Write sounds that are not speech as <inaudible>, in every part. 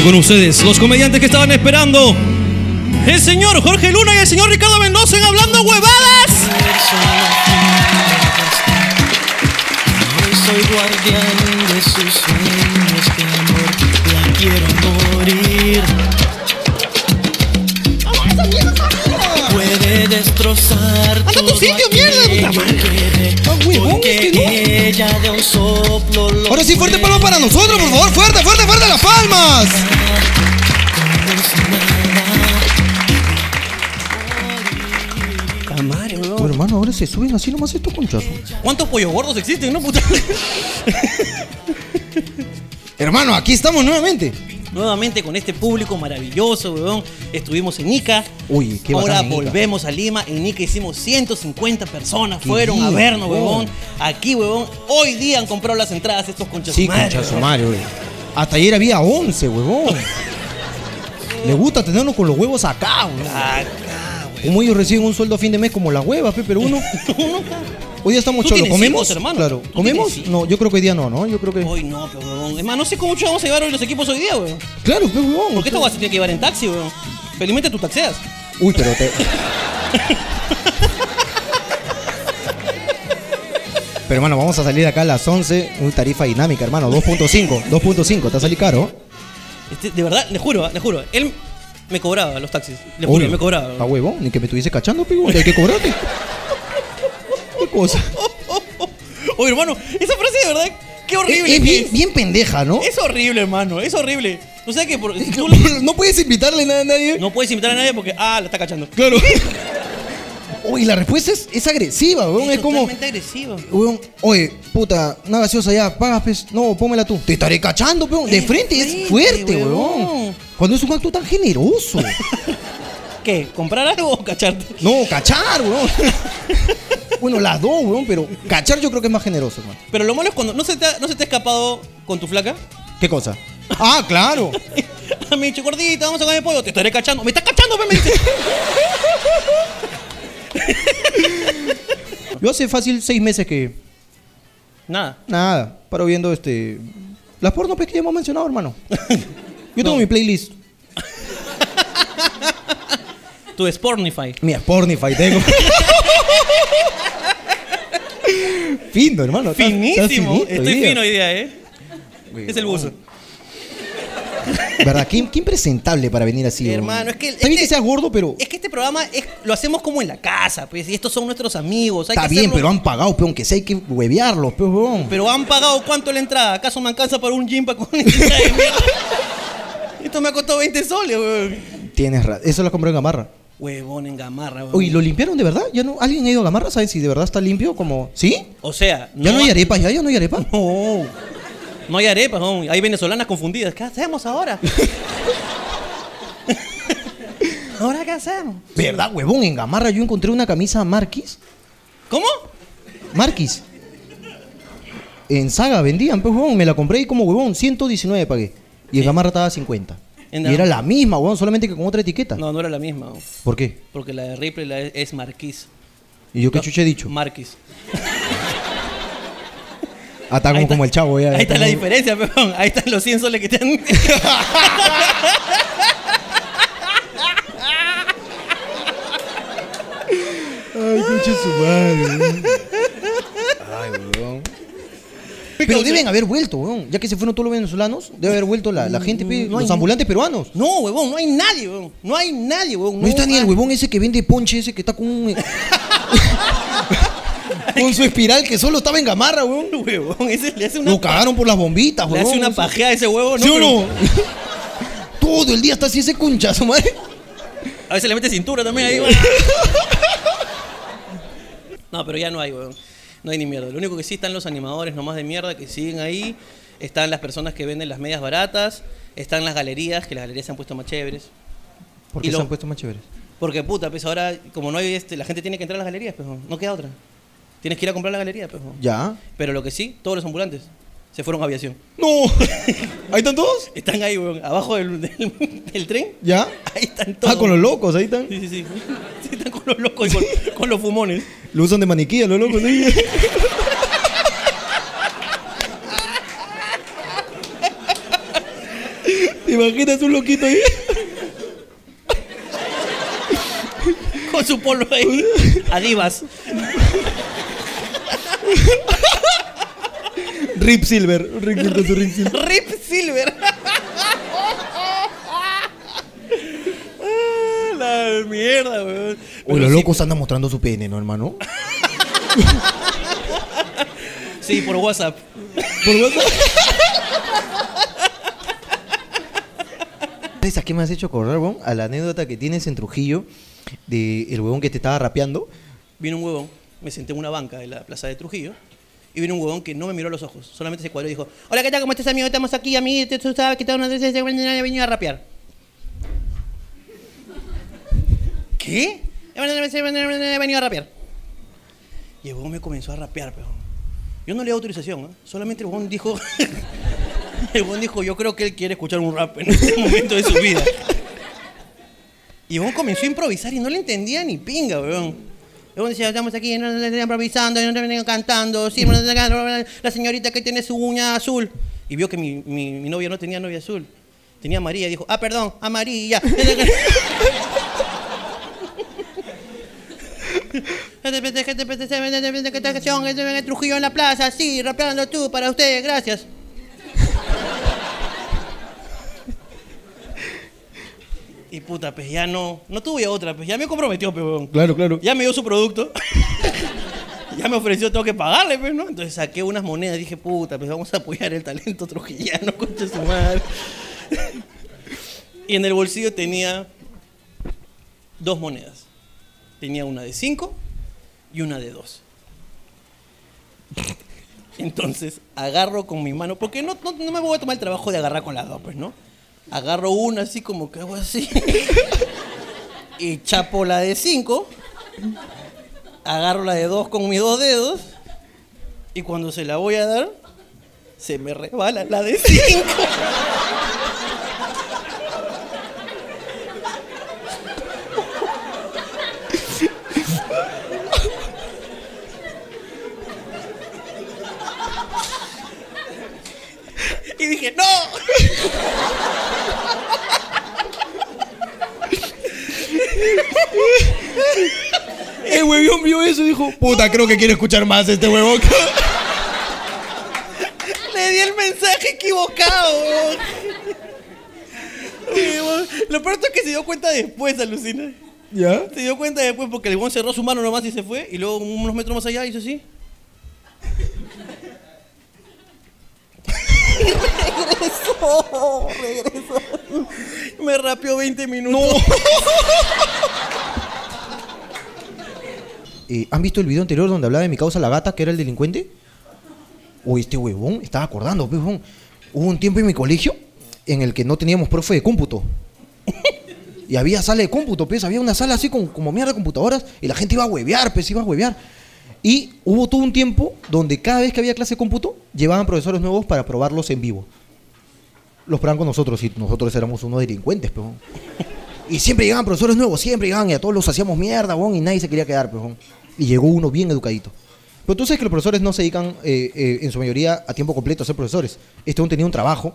Y con ustedes, los comediantes que estaban esperando. El señor Jorge Luna y el señor Ricardo Mendoza en Hablando Huevadas. Hoy soy guardián de sus sueños de amor, la quiero morir. Puede destrozar Anda tu sitio, mierda, puta madre. Que ella de un soplo lo Ahora sí, fuerte palma para nosotros, por favor. Fuerte, fuerte, fuerte las palmas. Hermano, ahora se suben así nomás estos conchazos. ¿Cuántos pollos gordos existen, no, puta? <laughs> Hermano, aquí estamos nuevamente. Nuevamente con este público maravilloso, weón. Estuvimos en Ica. Uy, qué Ahora bacán volvemos a Lima. En Ica hicimos 150 personas. Qué Fueron a vernos, weón. huevón. Aquí, huevón. Hoy día han comprado las entradas estos conchas. Sí, güey. Hasta ayer había 11, huevón. <laughs> Le gusta tenernos con los huevos acá, weón. Como ellos reciben un sueldo a fin de mes como las huevas, pe, pero uno. <laughs> Hoy día estamos Tú cholos. tienes ¿Comemos? hijos, hermano. Claro. Tú ¿Comemos? tienes. No, yo creo que hoy día no, ¿no? Yo creo que. Hoy no, pero huevón. Es más, no sé cómo mucho vamos a llevar hoy los equipos hoy día, weón. Claro, pe, huevón. Porque esta weá se tiene que llevar en taxi, weón. Felizmente tú taxeas. Uy, pero te. <laughs> Pero hermano, vamos a salir acá a las 11, una tarifa dinámica, hermano, 2.5, 2.5, te va a salir caro. Este, de verdad, le juro, le juro. Él me cobraba los taxis. Le juro, me cobraba. Está huevón, ni que me estuviese cachando, pigo, hay que cobrarte. ¿Qué cosa? Oye, hermano, esa frase de verdad, qué horrible. Es, es que bien, es. bien pendeja, ¿no? Es horrible, hermano, es horrible. O sea que por- tú No puedes invitarle nada a nadie. no puedes invitar a nadie porque, ah, la está cachando. Claro. <laughs> Uy, la respuesta es, es agresiva, weón. Es, como. totalmente agresivo. Weón, oye, puta, una gaseosa ya, pagas, pues. No, pómela tú. Te estaré cachando, weón. De Es frente, fuerte, es fuerte, weón. weón. Cuando es un acto tan generoso. <laughs> ¿Qué? ¿Comprar algo o cacharte? No, cachar, weón. <laughs> Bueno, las dos, weón, pero cachar yo creo que es más generoso, hermano. Pero lo malo es cuando no se te ha, no se te ha escapado con tu flaca. ¿Qué cosa? Ah, claro. <laughs> Me dicho, gordita, vamos a comer pollo. Te estaré cachando. ¿Me estás cachando, pe? Me dice. Yo hace fácil seis meses que. Nada. Nada, paro viendo este. Las pornos pues, que ya hemos mencionado, hermano. <laughs> Yo tengo No. mi playlist. <laughs> Tu Spornify. Mi Spornify tengo. <laughs> Fino, hermano. estás- estás Finísimo. finito Estoy fino hoy día, ¿eh? Es el buzo. ¿Verdad? Qué, qué impresentable para venir así. Hermano, es que. Está bien este- que seas gordo, pero. Es que este programa es- lo hacemos como en la casa, pues. Y estos son nuestros amigos. hay Está que bien, hacerlo- pero han pagado, peón, que sé, hay que huevearlos, peón. Pero han pagado cuánto la entrada. ¿Acaso me alcanza para un gym para con? <laughs> Esto me ha costado 20 soles, weón. Tienes razón. Eso lo compré en Gamarra. Huevón en gamarra, weón. Uy, ¿lo limpiaron de verdad? ¿Ya no? ¿Alguien ha ido a Gamarra? ¿Sabes si de verdad está limpio? Como... ¿Sí? O sea, ¿Ya no, hay arepas? ¿Ya, ya no hay arepas? No. No hay arepas. Hay venezolanas confundidas. ¿Qué hacemos ahora? <laughs> ¿Ahora qué hacemos? ¿Verdad, huevón? En Gamarra yo encontré una camisa Marquis. ¿Cómo? Marquis. En Saga vendían, pues, huevón. Me la compré y como huevón, 119 pagué. Y en Gamarra estaba 50. En y era la misma, huevón, solamente que con otra etiqueta. No, no era la misma. ¿Por qué? Porque la de Ripley la es, es Marquis. ¿Y yo qué chuche he dicho? Marquis. <laughs> Ah, está como, como el chavo ya. Ahí está la diferencia, peón. Ahí están los 100 soles que te han... Ay, chuche su madre. Ay, huevón. Pero deben haber vuelto, weón. Ya que se fueron todos los venezolanos, debe haber vuelto la, la gente, pe, no los ambulantes peruanos. No, huevón, no hay nadie, huevón. No hay nadie, huevón. No está ni el huevón ese que vende ponche, ese que está con un... <laughs> con su espiral que solo estaba en gamarra, weón. <laughs> Huevón, ese le hace una... Lo cagaron por las bombitas, Le weón. hace una pajeada a ese huevo, ¿no? ¿Sí o no? <laughs> Todo el día está así ese conchazo, madre. A veces le mete cintura también ahí, huevón. <laughs> No, pero ya no hay, huevón. No hay ni mierda. Lo único que sí están los animadores nomás de mierda que siguen ahí. Están las personas que venden las medias baratas. Están las galerías, que las galerías se han puesto más chéveres. ¿Por Y qué lo- se han puesto más chéveres? Porque puta, pues ahora, como no hay este, la gente tiene que entrar a las galerías, pues, no queda otra. Tienes que ir a comprar la galería, pues. Ya. Pero lo que sí, todos los ambulantes se fueron a aviación. No. <laughs> ¿Ahí están todos? Están ahí, weón, abajo del, del- del tren. ¿Ya? Ahí están todos. Ah, con los locos, ahí están. Sí, sí, sí. <laughs> Sí, están con los locos y con, <laughs> con los fumones. Lo usan de maniquí a los locos, ¿no? ¿Te imaginas un loquito ahí? Con su polo ahí. Adivas. <laughs> Rip Silver. Con su Rip Silver. Rip Silver. Ah, La mierda, weón. Oye, Pero los sí, locos andan mostrando su pene, ¿no, hermano? <laughs> Sí, por WhatsApp. ¿Por WhatsApp? <laughs> ¿Sabes a qué me has hecho correr, weón? A la anécdota que tienes en Trujillo de el huevón que te estaba rapeando. Vino un huevón, me senté en una banca de la plaza de Trujillo. Y vino un huevón que no me miró a los ojos, solamente se cuadró y dijo: Hola, ¿qué tal? ¿Cómo estás, amigo? Estamos aquí, amigo. Tú sabes que las veces he venido a rapear. ¿Qué? He a rapear. Y el huevón me comenzó a rapear, pero. Yo no le di autorización, ¿eh? solamente el huevón dijo. <laughs> el huevón dijo: Yo creo que él quiere escuchar un rap en este momento de su vida. Y el huevón comenzó a improvisar y no le entendía ni pinga, weón. Estamos aquí improvisando, cantando, la señorita que tiene su uña azul. Y vio que mi, mi, mi novia no tenía novia azul. Tenía amarilla y dijo, ah, perdón, amarilla. Y puta, pues ya no, no tuve otra, pues ya me comprometió, pues, weón. Claro, claro. Ya me dio su producto. <laughs> ya me ofreció, tengo que pagarle, pues, ¿no? Entonces saqué unas monedas, dije, puta, pues vamos a apoyar el talento trujillano, <laughs> concha su madre. y en el bolsillo tenía dos monedas. Tenía una de cinco y una de dos. <laughs> Entonces agarro con mi mano, porque no, no, no me voy a tomar el trabajo de agarrar con las dos, pues, ¿no? Agarro una así como que hago así. <laughs> y chapo la de cinco. Agarro la de dos con mis dos dedos. Y cuando se la voy a dar, se me rebala la de cinco. Y dije, ¡no! <laughs> El huevón vio eso y dijo, puta, creo que quiere escuchar más este huevón. <laughs> Le di el mensaje equivocado. Lo peor es que se dio cuenta después, alucina. ¿Ya? Se dio cuenta después porque el weón cerró su mano nomás y se fue. Y luego unos metros más allá hizo así. regresó, regresó. Me rapeó 20 minutos. <laughs> Eh, ¿Han visto el video anterior donde hablaba de mi causa la gata, que era el delincuente? Uy, este huevón, estaba acordando, pues, huevón. Hubo un tiempo en mi colegio en el que no teníamos profe de cómputo. Y había sala de cómputo, pues, había una sala así con, como mierda de computadoras y la gente iba a huevear, pues, iba a huevear. Y hubo todo un tiempo donde cada vez que había clase de cómputo, llevaban profesores nuevos para probarlos en vivo. Los probaban con nosotros y nosotros éramos unos delincuentes, pues. huevón. Y siempre llegaban profesores nuevos, siempre llegaban y a todos los hacíamos mierda, huevón, y nadie se quería quedar, pues. Y llegó uno bien educadito. Pero tú sabes que los profesores no se dedican eh, eh, en su mayoría a tiempo completo a ser profesores. Este tenía un trabajo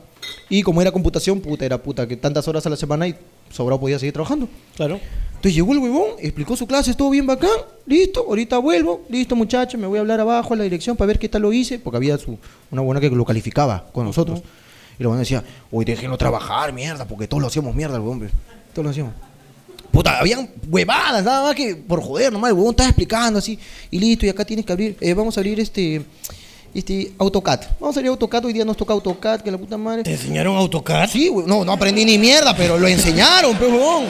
y como era computación, puta, era puta, que tantas horas a la semana y sobrado podía seguir trabajando. Claro. Entonces llegó el huevón, explicó su clase, estuvo bien bacán, listo, ahorita vuelvo, listo muchachos, me voy a hablar abajo a la dirección para ver qué tal lo hice, porque había su, una buena que lo calificaba con nosotros. Y el huevón decía, hoy déjenlo trabajar, mierda, porque todos lo hacíamos mierda, el huevón, todos lo hacíamos. Puta, habían huevadas, nada más que por joder, nomás el huevón estaba explicando así, y listo, y acá tienes que abrir, eh, vamos a abrir este, este AutoCAD. Vamos a abrir AutoCAD, hoy día nos toca AutoCAD, que la puta madre. ¿Te enseñaron AutoCAD? Sí, hue- no, no aprendí ni mierda, pero lo enseñaron, pues, huevón.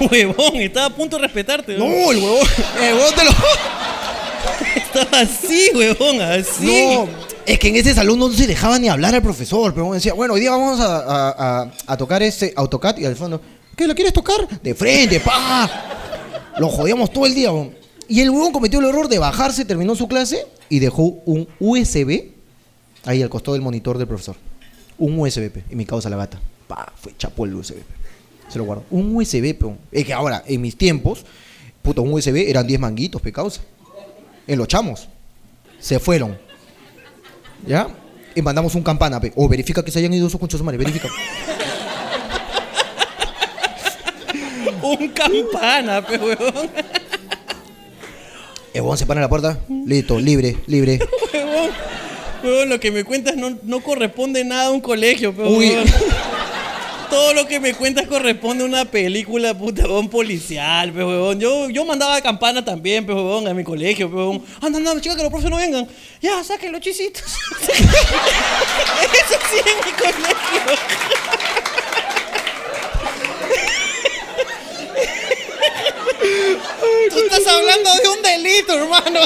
<laughs> Huevón, estaba a punto de respetarte. No, el huevón, el huevón te lo... <laughs> Estaba así, huevón, así. No, es que en ese salón no se dejaba ni hablar al profesor, pero decía, bueno, hoy día vamos a, a- a- a tocar este AutoCAD y al fondo, ¿qué, ¿la quieres tocar? De frente, pa. Lo jodíamos todo el día, weón. Y el huevón cometió el error de bajarse, terminó su clase y dejó un USB ahí al costado del monitor del profesor. Un USB, pe, y mi causa la gata. Pa, fue chapó el USB. pe. Se lo guardó. Un USB, peón. Es que ahora, en mis tiempos, puto, un USB eran 10 manguitos, pe. En los chamos. Se fueron. ¿Ya? Y mandamos un campana, pe. O verifica que se hayan ido esos conchos madre, verifica. Un campana, pe, huevón. El huevón se para en la puerta. Listo, libre, libre. <laughs> Huevón, huevón, lo que me cuentas no, no corresponde nada a un colegio, pe, Uy. huevón. Todo lo que me cuentas corresponde a una película, puta, huevón, policial, pe, huevón. Yo, yo mandaba campana también, pe, huevón, a mi colegio, pe, huevón. Anda, anda, chica, que los profes no vengan. Ya, saquen los chisitos. <laughs> Eso sí en mi colegio. Tú estás hablando de un delito, hermano.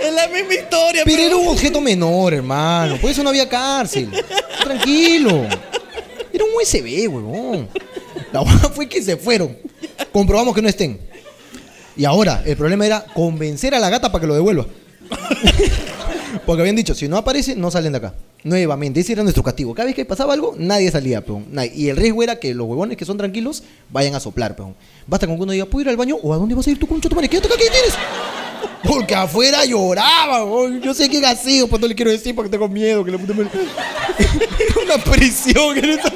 Es la misma historia, Pero era un objeto menor, hermano. Por eso no había cárcel. Tranquilo. Era un USB, huevón. La <laughs> hueá fue que se fueron. Comprobamos que no estén. Y ahora, el problema era convencer a la gata para que lo devuelva. Porque habían dicho, si no aparece, no salen de acá. Nuevamente, ese era nuestro castigo. Cada vez que pasaba algo, nadie salía, peón. Nadie. Y el riesgo era que los huevones que son tranquilos vayan a soplar, peón. Basta con que uno diga, ¿puedo ir al baño? ¿O a dónde vas a ir tú, concho? tu madre? Quédate acá, ¿qué tienes? Porque afuera lloraba, weón. Yo sé que ha sido, pues no le quiero decir porque tengo miedo. Que la puta madre- Era <laughs> una prisión. Era esa-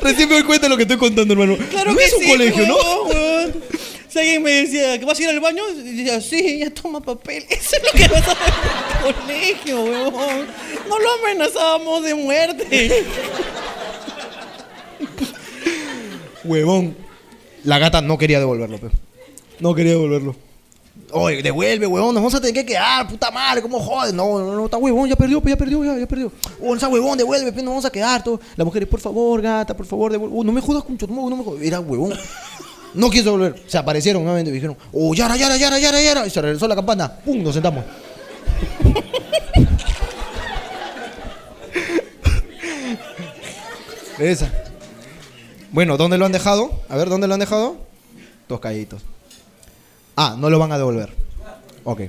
Recién me doy cuenta de lo que estoy contando, hermano. Claro no que es un sí, colegio, ¿no? Si alguien me decía que vas a ir al baño, decía, sí, ya toma papel. <laughs> Eso es lo que en el colegio, huevón. No lo amenazábamos de muerte. Huevón. La gata no quería devolverlo, pero. No quería devolverlo. Oye, devuelve, huevón, nos vamos a tener que quedar, puta madre, ¿cómo jodes? No, no, no, está huevón, ya perdió, ya perdió, ya, perdió. Oh, esa huevón, devuelve, pues nos vamos a quedar. Todo. Las mujeres, por favor, gata, por favor, devuelve. Oh, no me jodas, concho, no, no me jodas. Era huevón. No quiso devolver. Se aparecieron nuevamente y dijeron, oh, yara, yara, yara, yara, yara. Y se regresó la campana. Pum, nos sentamos. <laughs> Esa. Bueno, ¿dónde lo han dejado? A ver, ¿dónde lo han dejado? Dos callitos. Ah, no lo van a devolver. Ok.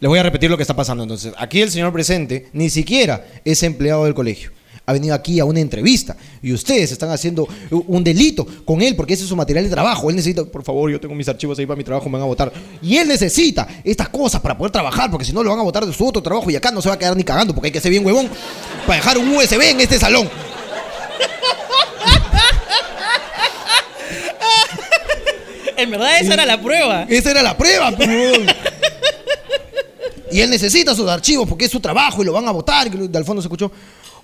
Les voy a repetir lo que está pasando entonces. Aquí el señor presente ni siquiera es empleado del colegio. Ha venido aquí a una entrevista y ustedes están haciendo un delito con él porque ese es su material de trabajo. Él necesita, por favor, yo tengo mis archivos ahí para mi trabajo, me van a votar. Y él necesita estas cosas para poder trabajar porque si no lo van a votar de su otro trabajo y acá no se va a quedar ni cagando porque hay que ser bien huevón para dejar un USB en este salón. <laughs> En verdad, esa era la prueba. Esa era la prueba, pues. Y él necesita sus archivos porque es su trabajo y lo van a votar. De al fondo se escuchó,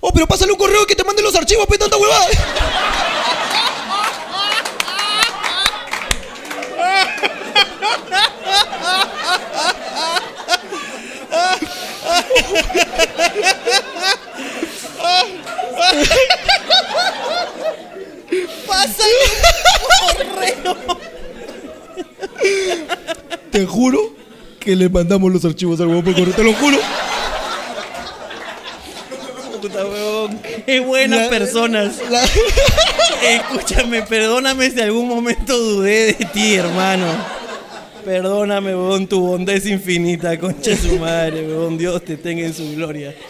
oh, pero pásale un correo que te manden los archivos, pe, tanta huevada. Pásale un correo. Te juro que le mandamos los archivos al huevón por correo, te lo juro. Puta. Qué buenas La- personas. la- <laughs> Escúchame, perdóname si algún momento dudé de ti, hermano. Perdóname, huevón, tu bondad es infinita, concha de su madre, huevón. Dios te tenga en su gloria. <laughs>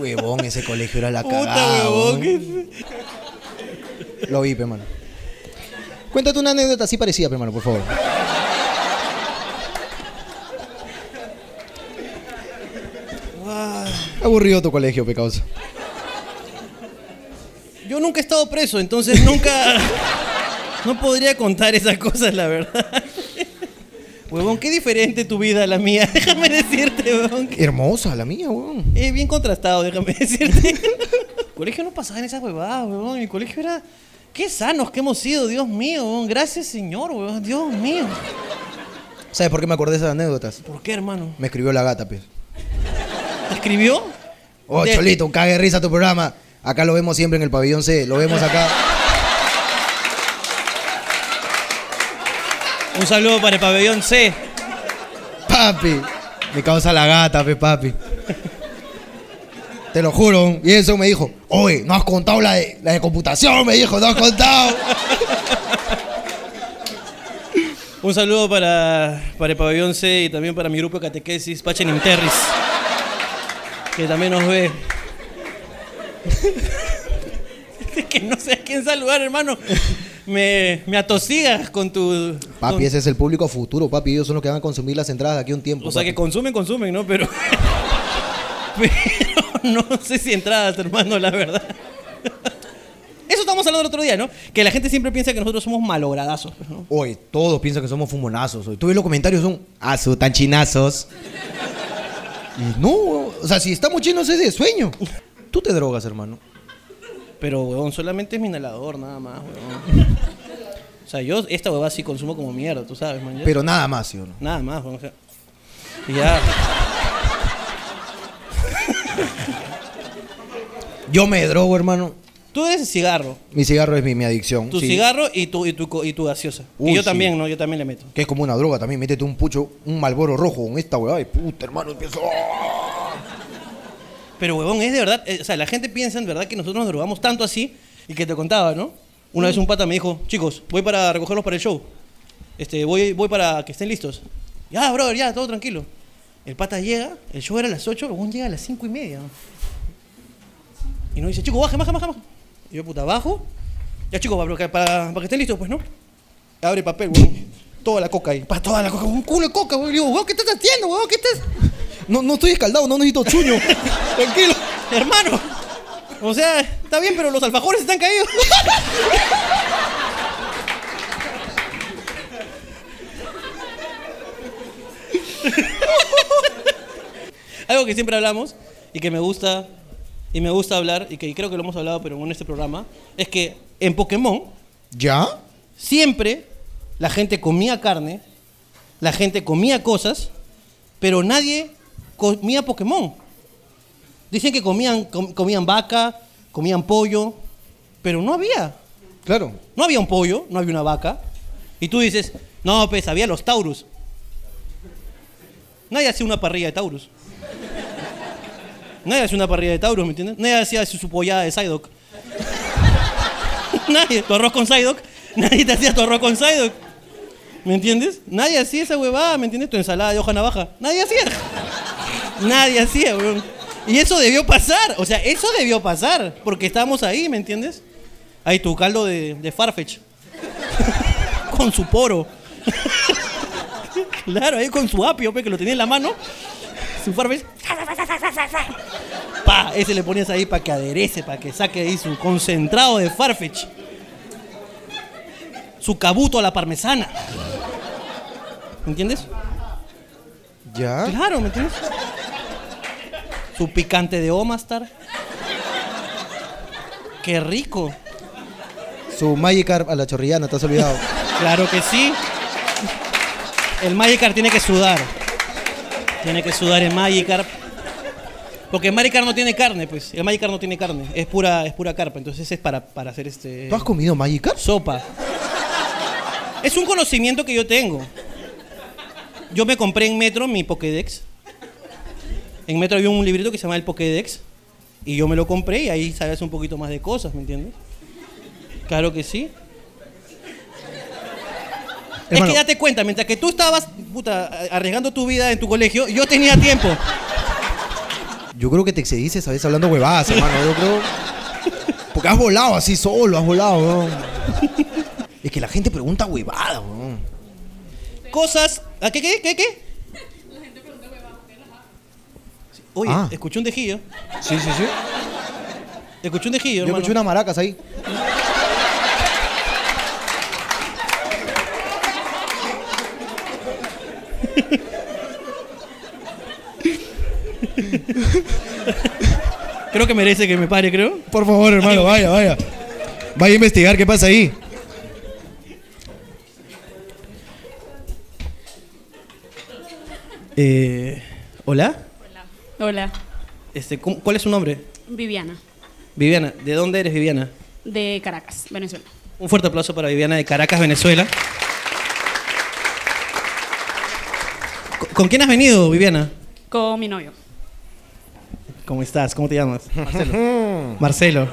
Huevón, ese colegio era la Puta, cagada. Lo vi, pe, mano. Cuéntate una anécdota así parecida, pe, mano, por favor. Aburrido tu colegio, pe, causa. Yo nunca he estado preso, entonces nunca. <laughs> No podría contar esas cosas, la verdad. <laughs> Huevón, qué diferente tu vida a la mía. <laughs> Déjame decirte, huevón. Hermosa la mía, huevón. Es bien contrastado, déjame decirte. El colegio no pasaba en esas huevadas, huevón. Mi colegio era. Qué sanos que hemos sido, Dios mío, huevón. Gracias, Señor, huevón. Dios mío. ¿Sabes por qué me acordé de esas anécdotas? ¿Por qué, hermano? Me escribió la gata, pe. ¿Te escribió? Oh, De- Cholito, un cague de risa tu programa. Acá lo vemos siempre en el pabellón C. Lo vemos acá. Un saludo para el pabellón C. Papi. Me causa la gata, pe, papi. Te lo juro. Y eso me dijo, oye, no has contado la de, la de computación, me dijo, no has contado. Un saludo para, para el pabellón C y también para mi grupo de catequesis, Pachen Interris, que también nos ve. Es <laughs> que no sé a quién saludar, hermano. me, me atosigas con tu... Papi, con- ese es el público futuro, papi. Ellos son los que van a consumir las entradas de aquí a un tiempo. O sea, papi. que consumen, consumen, ¿no? Pero... <laughs> Pero no sé si entradas, hermano, la verdad. Eso estamos hablando el otro día, ¿no? Que la gente siempre piensa que nosotros somos malogradazos, pues, ¿no? Oye, todos piensan que somos fumonazos. Oye, tú ves los comentarios, son ah, su tan chinazos. Y no, o sea, si estamos chinos es de sueño. Tú te drogas, hermano. Pero, huevón, solamente es mi inhalador, nada más, huevón. O sea, yo esta huevada sí consumo como mierda, tú sabes, man. Pero nada más, ¿sí o no? Nada más, huevón, o sea. Y ya. Yo me drogo, hermano. Tú eres cigarro. Mi cigarro es mi, mi adicción. Tu sí. cigarro y tu, y tu, y tu gaseosa. Uy, y yo sí. también, ¿no? Yo también le meto. Que es como una droga también. Métete un pucho, un malboro rojo con esta huevada y puta, hermano, empiezo. Pero, huevón, es de verdad. eh, o sea, la gente piensa en verdad que nosotros nos drogamos tanto así y que te contaba, ¿no? Una vez un pata me dijo, chicos, voy para recogerlos para el show. Este, voy, voy para que estén listos. Ya, brother, ya, todo tranquilo. El pata llega, el show era a las 8, el huevón llega a las 5 y media. Y nos dice, chicos, baja, baja, baja, baja. Y yo, puta, bajo. Ya, chicos, para, para, para que estén listos, pues, ¿no? Abre papel, huevón. Toda la coca ahí. Pa, toda la coca. Un culo de coca, huevón. Y digo, huevón, ¿qué estás haciendo, huevón? ¿Qué estás...? No, no estoy escaldado, no necesito chuño. <laughs> Tranquilo. Hermano. O sea, está bien, pero los alfajores están caídos. <laughs> Algo que siempre hablamos y que me gusta y me gusta hablar y que creo que lo hemos hablado pero en este programa es que en Pokémon ¿Ya? siempre la gente comía carne, la gente comía cosas, pero nadie comía Pokémon. Dicen que comían, com- comían vaca, comían pollo, pero no había. Claro. No había un pollo, no había una vaca. Y tú dices, no, pues había los Taurus. Nadie hacía una parrilla de Taurus. Nadie hacía una parrilla de Taurus, ¿me entiendes? Nadie hacía su, pollada de Psyduck. <laughs> Nadie, tu arroz con Psyduck. Nadie te hacía tu arroz con Psyduck. ¿Me entiendes? Nadie hacía esa huevada, ¿me entiendes? Tu ensalada de hoja navaja. Nadie hacía. Nadie hacía, weón. Y eso debió pasar. O sea, eso debió pasar. Porque estábamos ahí, ¿me entiendes? Ahí tu caldo de, de Farfetch. <laughs> con su poro. <laughs> claro, ahí con su apio, que lo tenía en la mano. Su Farfetch. Pa, ese le ponías ahí para que aderece, para que saque ahí su concentrado de Farfetch. Su cabuto a la parmesana. ¿Me entiendes? ¿Ya? Claro, ¿me entiendes? Su picante de Omastar. Qué rico. Su Magikarp a la chorrillana, te has olvidado. Claro que sí. El Magikarp tiene que sudar. Tiene que sudar el Magikarp. Porque el Magikarp no tiene carne, pues. El Magikarp no tiene carne. Es pura, es pura carpa. Entonces es para, para hacer este. ¿Tú has comido Magikarp? Sopa. Es un conocimiento que yo tengo. Yo me compré en Metro mi Pokédex. En Metro había un librito que se llama el Pokédex. Y yo me lo compré y ahí sabes un poquito más de cosas, ¿me entiendes? Claro que sí. Es que date cuenta, mientras que tú estabas puta, arriesgando tu vida en tu colegio, yo tenía tiempo. Yo creo que te excediste esa vez hablando huevadas, hermano. Yo creo. Porque has volado así solo, has volado, weón. Es que la gente pregunta huevada, weón. Cosas. ¿A qué, qué, qué, qué? Oye, Ah. escuché un dejillo. Sí, sí, sí. Escuché un dejillo, Yo hermano. escuché unas maracas ahí. <laughs> Creo que merece que me pare, creo. Por favor, hermano, vaya, vaya. Vaya a investigar qué pasa ahí. Eh, ¿Hola? Hola, Este, ¿cómo- ¿Cuál es su nombre? Viviana, Viviana. ¿De dónde eres, Viviana? de Caracas, Venezuela. Un fuerte aplauso para Viviana de Caracas, Venezuela. ¿Con- ¿Con quién has venido, Viviana? Con mi novio, ¿Cómo estás? ¿Cómo te llamas? <laughs> Marcelo. Marcelo.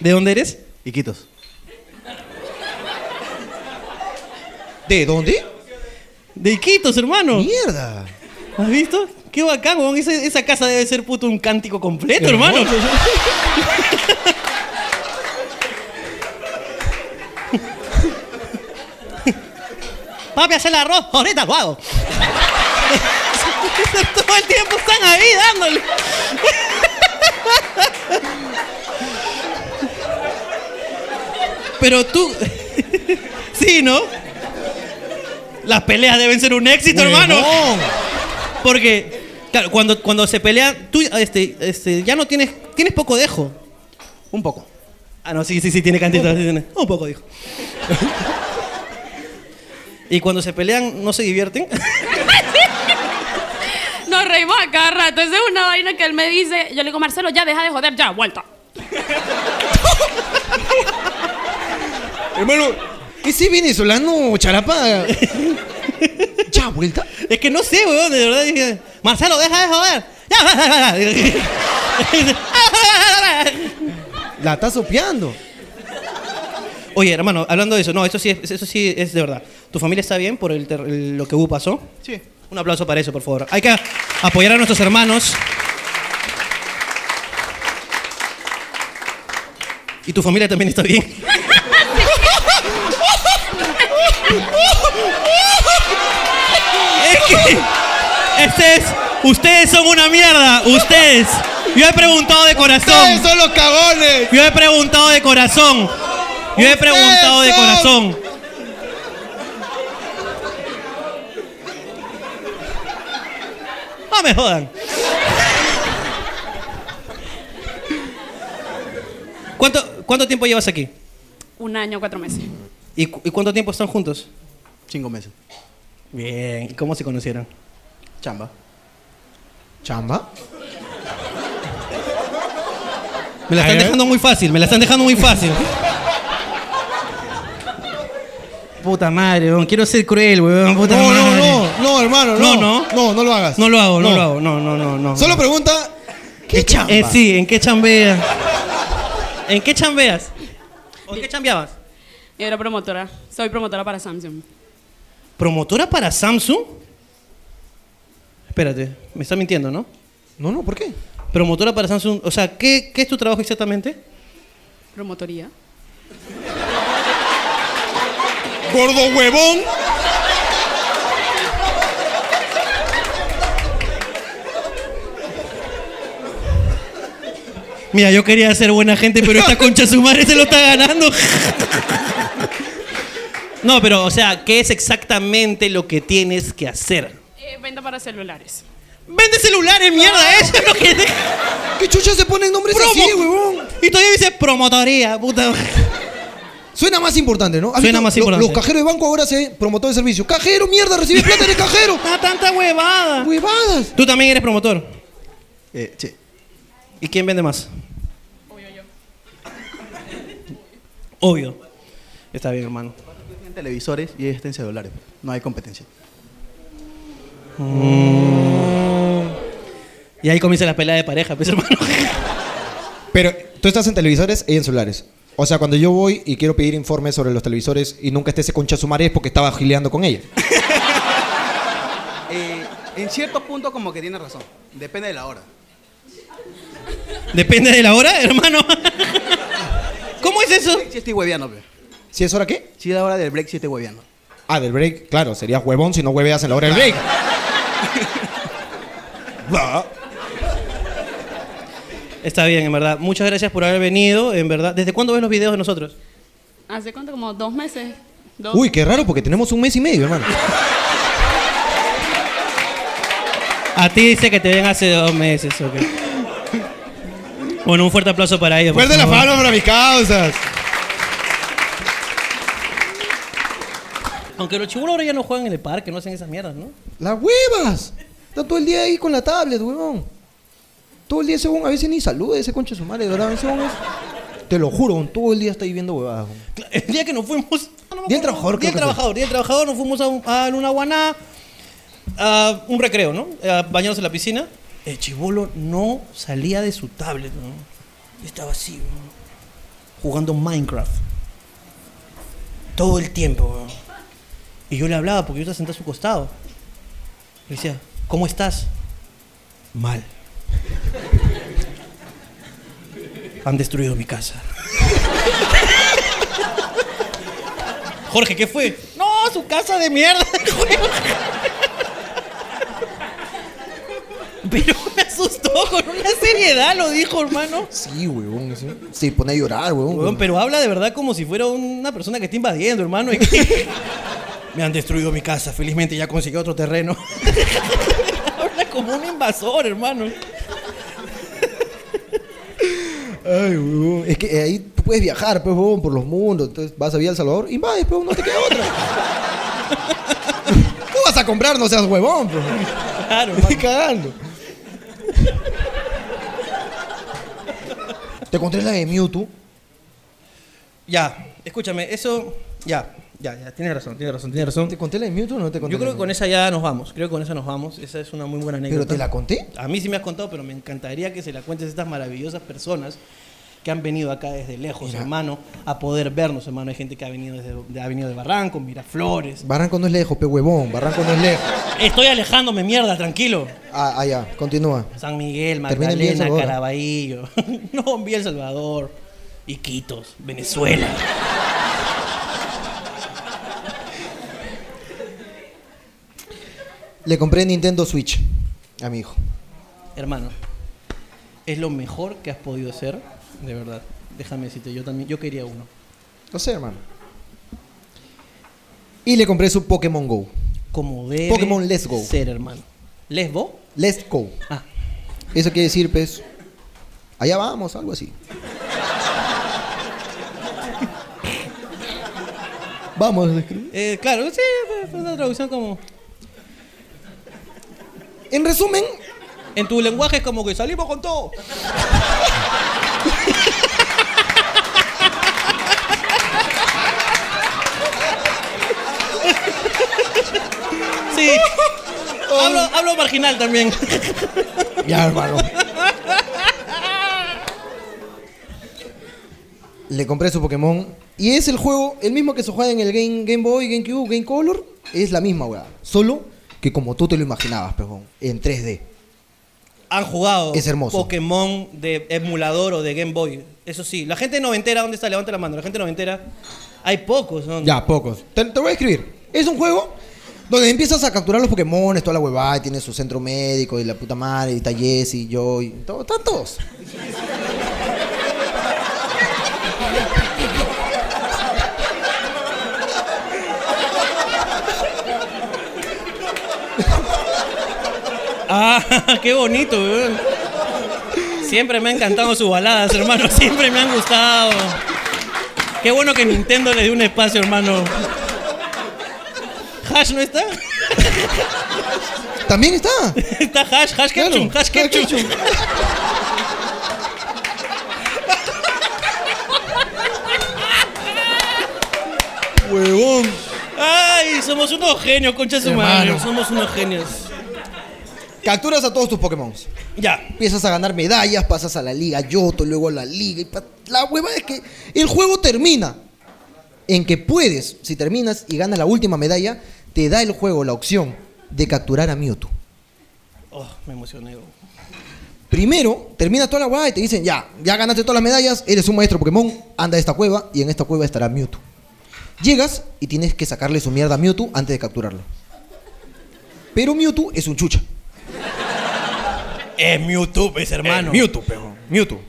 ¿De dónde eres? Iquitos. ¿De dónde? De Iquitos, hermano. Mierda. ¿Has visto? Qué bacán, weón. Esa, esa casa debe ser puto un cántico completo, hermano. <laughs> papi, hacer el arroz. Ahorita lo hago. <laughs> <laughs> Todo el tiempo están ahí dándole. Pero tú. <laughs> sí, ¿no? Las peleas deben ser un éxito, hermano. Porque, claro, cuando, cuando se pelean, tú este, este, ya no tienes. Tienes poco dejo. Un poco. Ah, no, sí, sí, sí, tiene cantidad. sí, tiene. Un poco, dijo. <laughs> y cuando se pelean, ¿no se divierten? Reímos a cada rato. Esa es una vaina que él me dice. Yo le digo, Marcelo, ya deja de joder, ya, vuelta. <laughs> Hermano, ese venezolano charapa. <laughs> ¿Ya vuelta? es que no sé, weón, de verdad. Dije, Marcelo, deja de joder. <laughs> Ya. La está sopeando. Oye, hermano, hablando de eso, no, eso sí es, eso sí es de verdad. ¿Tu familia está bien por el el- lo que hubo pasó? Sí. Un aplauso para eso, por favor. Hay que apoyar a nuestros hermanos. ¿Y tu familia también está bien? es que. Este es. Ustedes son una mierda. Ustedes. Yo he preguntado de corazón. son los cagones! Yo he preguntado de corazón. Yo he preguntado de corazón. No me jodan. ¿Cuánto, ¿Cuánto tiempo llevas aquí? Un año, cuatro meses. ¿Y, cu- y cuánto tiempo están juntos? Cinco meses. Bien. ¿Y cómo se conocieron? Chamba. ¿Chamba? Me la están dejando muy fácil, me la están dejando muy fácil. Puta madre, weón. Quiero ser cruel, weón. Puta No, no, madre. no, no, hermano, No, no. no. No, no lo hagas. No lo hago, no, lo hago. No, no, no, no. Solo pregunta, ¿qué chamba? Eh, sí, ¿en qué chambeas? ¿En qué chambeas? ¿O en qué chambeabas? Yo era promotora. Soy promotora para Samsung. ¿Promotora para Samsung? Espérate, me está mintiendo, ¿no? No, no, ¿por qué? Promotora para Samsung, o sea, ¿qué, qué es tu trabajo exactamente? Promotoría. Gordo huevón. Mira, yo quería ser buena gente, pero esta <laughs> concha su madre se lo está ganando. No, pero, o sea, ¿qué es exactamente lo que tienes que hacer? Eh, venta para celulares. Vende celulares, mierda, eso es lo que... ¿Qué chucha se ponen nombres así, huevón? Y todavía dice promotoría, puta. Suena más importante, ¿no? ¿Has Suena visto? más Lo- importante. Los cajeros de banco ahora se promotor de servicio. ¡Cajero, mierda! ¡Recibe plata en el cajero! Está <laughs> tanta huevada. ¡Huevadas! Tú también eres promotor. Eh, sí. ¿Y quién vende más? Obvio yo. Obvio. Está bien, hermano. En televisores y en celulares. No hay competencia. Y ahí comienza la pelea de pareja, pues, hermano. <laughs> Pero tú estás en televisores y en celulares. O sea, cuando yo voy y quiero pedir informes sobre los televisores y nunca esté ese concha su madre es porque estaba gileando con ella. <laughs> Eh, en ciertos puntos como que tiene razón. Depende de la hora. Depende de la hora, hermano. ¿Cómo es eso? Sí estoy hueveando, pe. ¿Si es hora qué? Si es la hora del break, sí estoy hueveando. Ah, del break. Claro, serías huevón si no hueveas en la hora del break. <laughs> Está bien, en verdad. Muchas gracias por haber venido, en verdad. ¿Desde cuándo ves los videos de nosotros? ¿Hace cuánto? Como dos meses. Dos. Uy, qué raro porque tenemos un mes y medio, hermano. A ti dice que te ven hace dos meses, ok. Bueno, un fuerte aplauso para ellos. Fuerte la palma para mis causas. Aunque los chibolos ahora ya no juegan en el parque, no hacen esas mierdas, ¿no? Las huevas. Están todo el día ahí con la tablet, huevón. Todo el día ese huevón a veces ni saluda ese concha de su madre, de verdad. Ese huevón es- Te lo juro, todo el día está ahí viendo huevadas. huevón. El día que nos fuimos. no Día del trabajador, Día del trabajador, día del trabajador, nos fuimos a, un- a Luna Guaná, a un recreo, ¿no? A bañarnos en la piscina. El chivolo no salía de su tablet, ¿no? Estaba así, ¿no? jugando Minecraft. Todo el tiempo, ¿no? Y yo le hablaba porque yo estaba sentado a su costado. Le decía, ¿cómo estás? Mal. Han destruido mi casa. <laughs> Jorge, ¿qué fue? No, su casa de mierda. <laughs> <laughs> Pero <laughs> me asustó con una seriedad, lo dijo, hermano. Sí, huevón. sí. Se pone a llorar, huevón. Huevón, pero habla de verdad como si fuera una persona que está invadiendo, hermano. y que- <laughs> Me han destruido mi casa, felizmente ya conseguí otro terreno. <laughs> habla como un invasor, hermano. Ay, huevón. Es que ahí tú puedes viajar, pues, huevón, por los mundos. Entonces vas a Villa El Salvador y vas, pues, no te queda otra. Tú vas a comprar, no seas huevón, pues. Claro, Estoy cagando. Te conté la de Mewtwo. Ya, escúchame, eso. Ya, ya, ya, tienes razón, tienes razón, tienes razón. ¿Te conté la de Mewtwo o no te conté? Yo creo que con esa ya nos vamos. Creo que con esa nos vamos. Esa es una muy buena anécdota. ¿Pero te la conté? A mí sí me has contado, pero me encantaría que se la cuentes a estas maravillosas personas que han venido acá desde lejos, Mira. hermano, a poder vernos, hermano. Hay gente que ha venido desde de- ha venido de Barranco, Miraflores. Barranco no es lejos, pe huevón. Barranco no es lejos. Estoy alejándome, mierda, tranquilo. Ah, ah, ya. Continúa. San Miguel, Magdalena. Caraballo. <laughs> no, Villa El Salvador. Iquitos, Venezuela. Le compré Nintendo Switch a mi hijo. Hermano, es lo mejor que has podido hacer, de verdad. Déjame decirte, yo también, yo quería uno. No sé, hermano. Y le compré su Pokémon Go. Como debe Pokémon Let's Go. ser, hermano. ¿Les Go? Let's Go. Ah, Eso quiere decir, pues, allá vamos, algo así. <laughs> vamos, eh, claro, sí, fue una traducción como... En resumen, En tu lenguaje es como que salimos con todo. <laughs> Sí. Hablo, marginal también. ya, hermano. Le compré su Pokémon. Y es el juego, el mismo que se juega en el Game, Game Boy, GameCube, Game Color. Es la misma, weá. Solo que como tú te lo imaginabas, pejón. En 3D. Han jugado Es hermoso. Pokémon de emulador o de Game Boy. Eso sí. La gente noventera, ¿dónde está? Levanta la mano. La gente noventera. Hay pocos, ¿no? Ya, pocos. Te, te voy a escribir. Es un juego donde empiezas a capturar los Pokémon, toda la huevada, y tiene su centro médico y la puta madre, y está Jesse, yo, y todo, están todos. Ah, <laughs> qué bonito, weón. Siempre me han encantado sus baladas, hermano. Siempre me han gustado. Qué bueno que Nintendo le dio un espacio, hermano. ¿Hash no está? También está. Está Hash, Hash Claro, Ketchum, Hash Ketchum. Ketchum. Huevón. Ay, somos unos genios, concha su madre. Somos unos genios. Capturas a todos tus Pokémon. Ya. Empiezas a ganar medallas, pasas a la Liga Yoto, luego a la Liga. Y la hueva es que el juego termina en que puedes, si terminas y ganas la última medalla, te da el juego la opción de capturar a Mewtwo. Oh, me emocioné. Primero, termina toda la hueá y te dicen, ya, ya ganaste todas las medallas, eres un maestro Pokémon, anda a esta cueva y en esta cueva estará Mewtwo. Llegas y tienes que sacarle su mierda a Mewtwo antes de capturarlo. Pero Mewtwo es un chucha. Es Mewtwo, es hermano. Eh, Mewtwo, pejo. Mewtwo.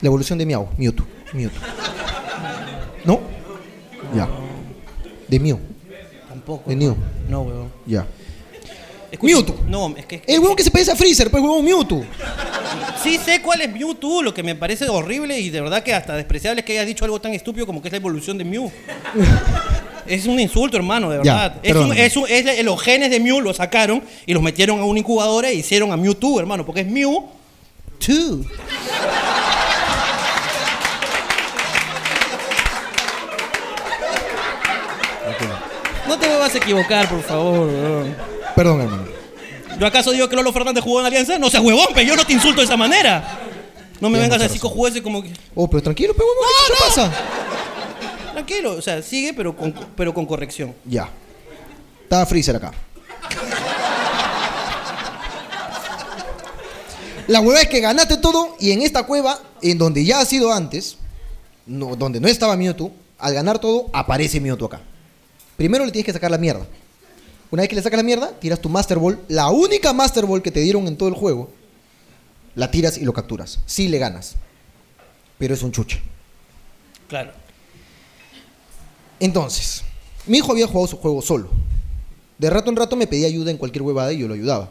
La evolución de Miau. Mewtwo. Mewtwo. ¿No? Ya. De Mew. Tampoco. De New. No, weón. Ya. Escucha, Mewtwo. No, es que. El huevón que se parece a Freezer, pues huevón Mewtwo. Sí sé cuál es Mewtwo, lo que me parece horrible y de verdad que hasta despreciable es que hayas dicho algo tan estúpido como que es la evolución de Mew. <laughs> es un insulto, hermano, de Ya, verdad. es, un- perdóname. es un- es- los genes de Mew los sacaron y los metieron a una incubadora e hicieron a Mewtwo, hermano, porque es Mew. Two. No te vas a equivocar, por favor. Perdón, hermano. ¿Yo acaso digo que Lolo Fernández jugó en Alianza? No seas huevón, pero yo no te insulto de esa manera. No me vengas a decir cojueces como que... Oh, pero tranquilo, pero huevón, ¿qué pasa? Tranquilo, o sea, sigue, pero con, pero con corrección. Ya. Estaba Freezer acá. La hueva es que ganaste todo y en esta cueva, en donde ya has ido antes, no, donde no estaba Mewtwo, Al ganar todo, aparece Mewtwo acá. Primero le tienes que sacar la mierda. Una vez que le sacas la mierda, tiras tu Master Ball, la única Master Ball que te dieron en todo el juego, la tiras y lo capturas. Sí le ganas. Pero es un chuche. Claro. Entonces, mi hijo había jugado su juego solo. De rato en rato me pedía ayuda en cualquier huevada y yo lo ayudaba.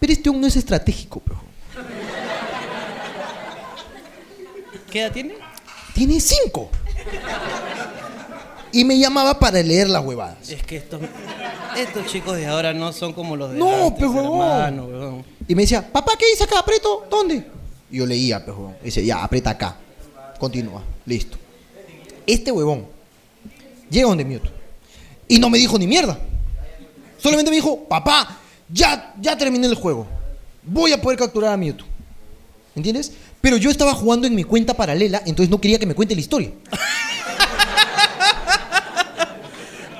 Pero este aún no es estratégico, pero. ¿Qué edad tiene? Tiene cinco. Y me llamaba para leer las huevadas. Es que estos, estos chicos de ahora no son como los de No, antes, hermano, huevón. Y me decía, papá, ¿qué dice acá? ¿Aprieto? ¿Dónde? Y yo leía, pues, huevón. Dice, ya, aprieta acá. Continúa. Listo. Este huevón llega donde Mewtwo. Y no me dijo ni mierda. Solamente me dijo, papá, ya, ya terminé el juego. Voy a poder capturar a Mewtwo. ¿Entiendes? Pero yo estaba jugando en mi cuenta paralela, entonces no quería que me cuente la historia. <laughs>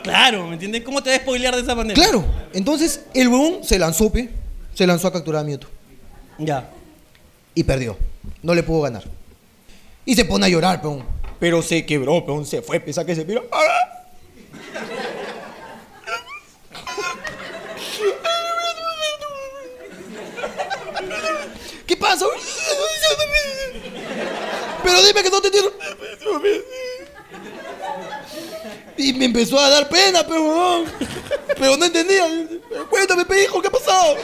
Claro, ¿me entiendes? ¿Cómo te vas a spoilear de esa manera? Claro. Entonces el huevón se lanzó, pe. Se lanzó a capturar a Mewtwo. Ya. y perdió. No le pudo ganar. Y se pone a llorar, peón. Pero se quebró, peón. Se fue, pesa que se miró. ¿Qué pasa? Pero dime que no te entiendo. Y me empezó a dar pena, peón. Pero no entendía. Cuéntame, hijo, ¿qué ha pasado?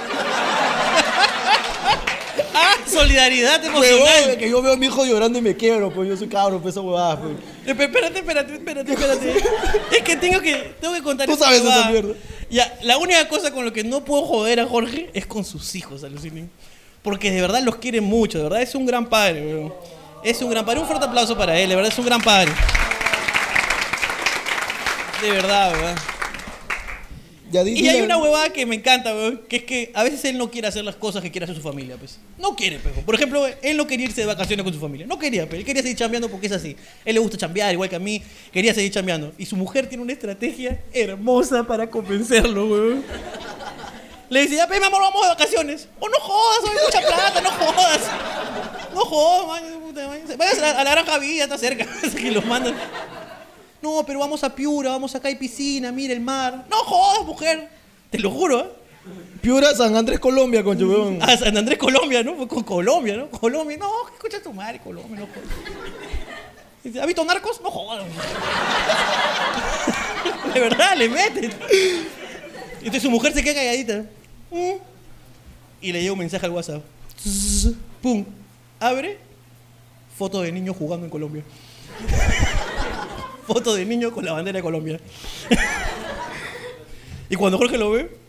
¡Ah! Solidaridad emocional. que yo veo a mi hijo llorando y me quiebro, pues yo soy cabro, pues esa huevada, pues. Espérate, espérate, espérate, espérate. <laughs> es que tengo que, tengo que contar Tú sabes esa mierda. Ya, la única cosa con lo que no puedo joder a Jorge es con sus hijos, alucinen. Porque de verdad los quiere mucho, de verdad es un gran padre, weón. Es un gran padre. Un fuerte aplauso para él, de verdad es un gran padre. De verdad, weón. Ya Y hay una huevada que me encanta, weón, que es que a veces él no quiere hacer las cosas que quiere hacer su familia, pues. No quiere, pues. Por ejemplo, él no quería irse de vacaciones con su familia. No quería, pero él quería seguir chambeando porque es así. Él le gusta chambear, igual que a mí. Quería seguir chambeando. Y su mujer tiene una estrategia hermosa para convencerlo, weón. Le dice, ya, pe, mi amor, vamos de vacaciones. Oh, no jodas, hay mucha plata, no jodas. No jodas, man. Vayas a la, a la granja villa, está cerca. <laughs> Que los mandan. No, pero vamos a Piura, vamos acá hay piscina, mira el mar. No jodas, mujer. Te lo juro, ¿eh? Piura, San Andrés, Colombia, concho, weón. A San Andrés, Colombia, ¿no? Con Colombia, ¿no? Colombia, no, escucha tu madre, Colombia, no jodas. Dice, ¿Ha visto narcos? No jodas. De verdad, le meten. Entonces su mujer se queda calladita. Mm. Y le llega un mensaje al WhatsApp. Pum. Abre. Foto de niño jugando en Colombia. Foto de niño con la bandera de Colombia. <laughs> y cuando Jorge lo ve,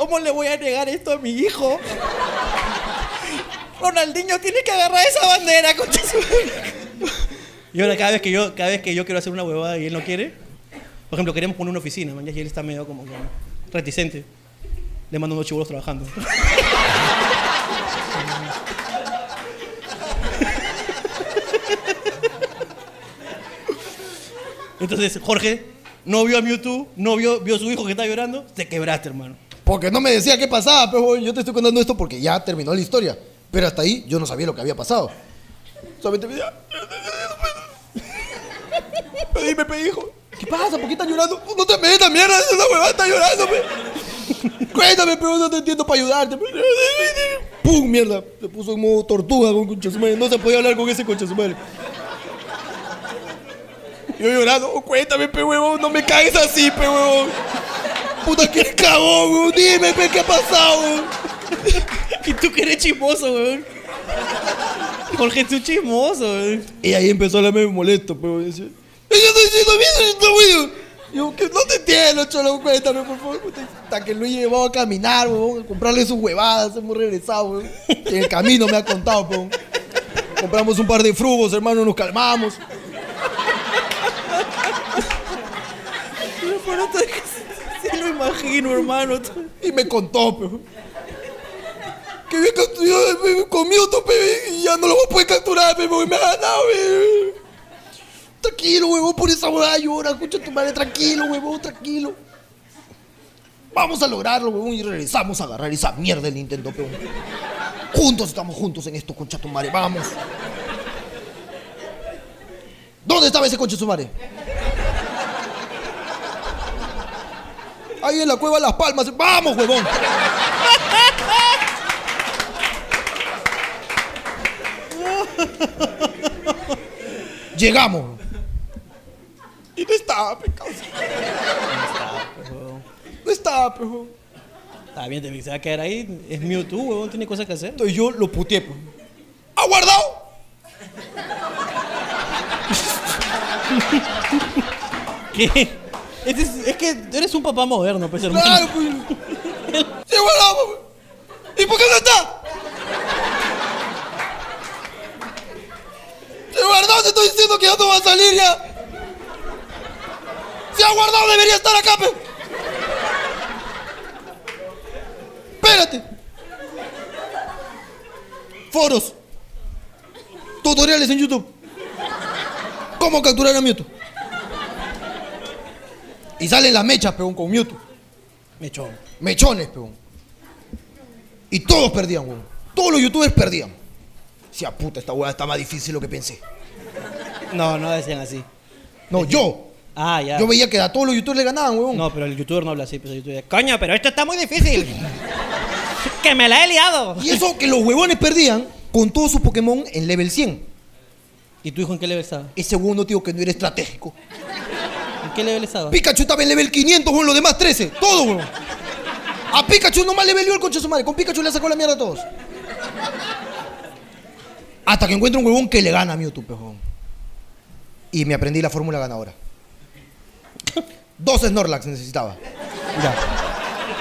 ¿Cómo le voy a negar esto a mi hijo? Ronaldinho tiene que agarrar esa bandera, madre. Y ahora cada vez que yo, cada vez que yo quiero hacer una huevada y él no quiere, por ejemplo, queremos poner una oficina, man, y él está medio como que reticente. Le mando unos chibolos trabajando. <laughs> Entonces, Jorge no vio a Mewtwo, no vio, vio su hijo que está llorando, te quebraste, hermano. Porque no me decía qué pasaba, pero yo te estoy contando esto porque ya terminó la historia. Pero hasta ahí yo no sabía lo que había pasado. Solamente me decía. Dime, pe, hijo. ¿Qué pasa? ¿Por qué estás llorando? No te metas, mierda. Es una huevada, está llorando. Cuéntame, pero no te entiendo para ayudarte. ¡Pum! Mierda. Se puso en modo tortuga con concha. No se podía hablar con ese concha. Yo llorando. "Oh, cuéntame, pe, huevón. No me caes así, pe, huevón. Puta, que cagón, weón. Dime, pe, qué ha pasado, weón. <laughs> Y tú que eres chismoso, weón. Jorge, tú chismoso, weón. Y ahí empezó a hablarme molesto, pero decía, yo estoy diciendo bien, weón. Yo, que no te entiendo, cholo, cuéntame, por favor. Hasta que lo he llevado a caminar, weón, a comprarle sus huevadas, hemos regresado, weón. En el camino me ha contado, weón. Compramos un par de frugos, hermano, nos calmamos. Pero tú sí lo imagino, hermano. Y me contó, pero. Que había capturado conmigo, tu pe, y ya no lo voy a poder capturar, me ha ganado, pe. Tranquilo, huevón, por esa huevada llora, escucha a tu madre, tranquilo, huevón, tranquilo. Vamos a lograrlo, huevón, y regresamos a agarrar esa mierda del Nintendo, pe. Juntos estamos juntos en esto, concha tu madre. Vamos. ¿Dónde estaba ese concha su madre? Ahí en la cueva de Las Palmas. ¡Vamos, huevón! Llegamos. Y no estaba, pe, causa. No estaba, pe, huevón. Está bien, te se va a quedar ahí. Es Mewtwo, huevón, tiene cosas que hacer. Entonces yo lo puteé, pues. ¿Ha guardado? <laughs> ¿Qué? Es, que eres un papá moderno, pues, hermano. Claro, pues. ¡Se ha guardado, pues. ¿Y por qué no está? ¡Se guardado! Te estoy diciendo que ya no va a salir ya. ¡Se ha guardado! Debería estar acá, pe. Espérate. Foros. Tutoriales en YouTube. ¿Cómo capturar a Mewtwo? Y salen las mechas, peón, con Mewtwo. Mechón. Mechones, peón. Y todos perdían, weón. Todos los youtubers perdían. Decía, puta, esta weá está más difícil de lo que pensé. No, no decían así. No, yo. Ah, ya. Yo veía que a todos los youtubers le ganaban, weón. No, pero el youtuber no habla así, pues el youtuber. Coño, pero esto está muy difícil. <laughs> que me la he liado. Y eso que los huevones perdían con todos sus Pokémon en level 100. ¿Y tu hijo en qué level estaba? Ese no tío que no era estratégico. ¿En qué level estaba? Pikachu estaba en level 500, weón, los demás 13. Todo, weón. A Pikachu nomás le velió el concha de su madre. Con Pikachu le sacó la mierda a todos. Hasta que encuentra un huevón que le gana a Mewtwo, pejón. Y me aprendí la fórmula ganadora. Dos Snorlax necesitaba. Ya.